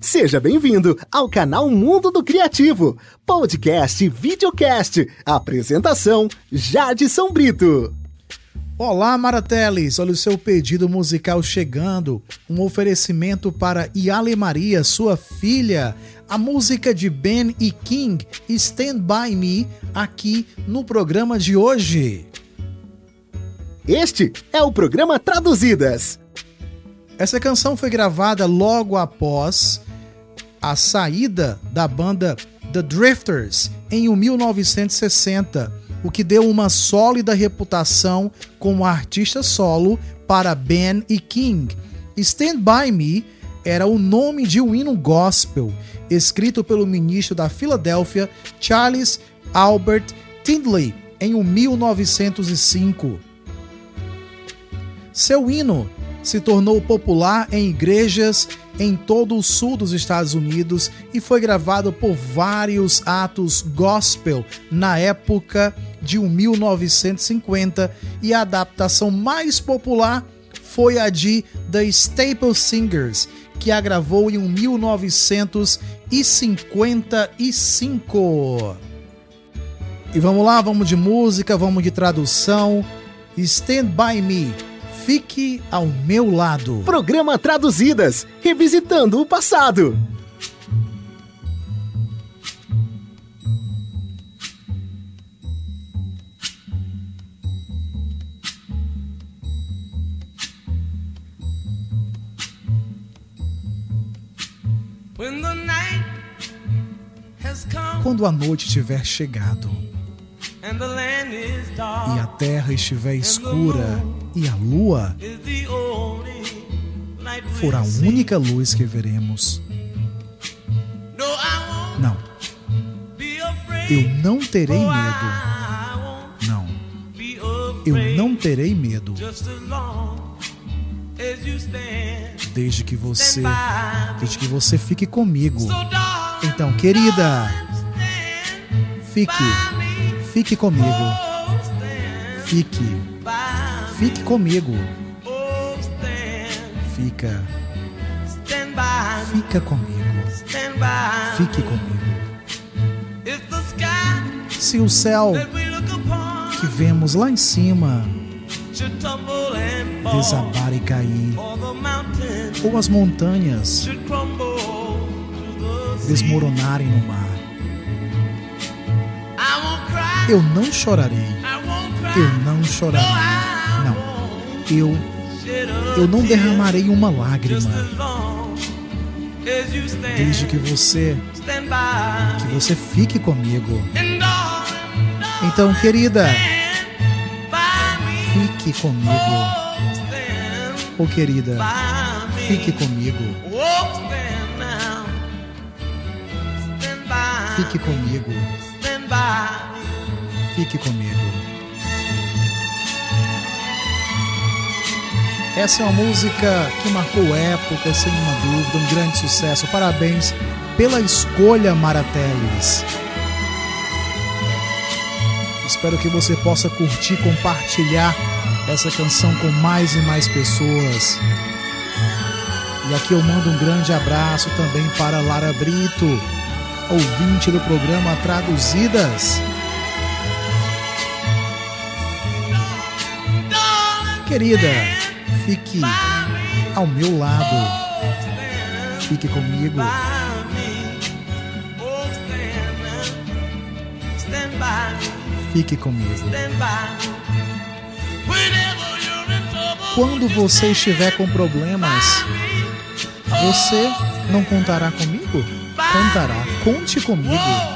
Seja bem-vindo ao canal Mundo do Criativo, podcast e videocast. Apresentação: Jadson Brito. Olá, Marateles! Olha o seu pedido musical chegando. Um oferecimento para Yale Maria, sua filha. A música de Ben e King, Stand By Me, aqui no programa de hoje. Este é o programa Traduzidas. Essa canção foi gravada logo após a saída da banda The Drifters em 1960, o que deu uma sólida reputação como artista solo para Ben e King. Stand By Me era o nome de um hino gospel escrito pelo ministro da Filadélfia Charles Albert Tindley em 1905. Seu hino se tornou popular em igrejas em todo o sul dos Estados Unidos e foi gravado por vários atos gospel na época de 1950 e a adaptação mais popular foi a de The Staple Singers, que a gravou em 1955. E vamos lá, vamos de música, vamos de tradução. Stand By Me Fique ao meu lado. Programa Traduzidas Revisitando o Passado. Quando a noite tiver chegado e a terra estiver escura e a lua for a única luz que veremos. Não. Eu não terei medo. Não. Eu não terei medo. Desde que você, desde que você fique comigo. Então, querida, fique, fique comigo. Fique, fique comigo. Fica, fica comigo. Fique comigo. Se o céu que vemos lá em cima desabar e cair, ou as montanhas desmoronarem no mar, eu não chorarei. Eu não chorarei. Não. Eu eu não derramarei uma lágrima. Desde que você que você fique comigo. Então, querida, fique comigo. Ou oh, querida, fique comigo. Fique comigo. Fique comigo. Essa é uma música que marcou época, sem uma dúvida, um grande sucesso. Parabéns pela escolha, Marateles. Espero que você possa curtir, compartilhar essa canção com mais e mais pessoas. E aqui eu mando um grande abraço também para Lara Brito, ouvinte do programa Traduzidas. Querida, fique ao meu lado. Fique comigo. Fique comigo. Quando você estiver com problemas, você não contará comigo? Contará. Conte comigo.